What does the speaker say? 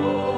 Oh.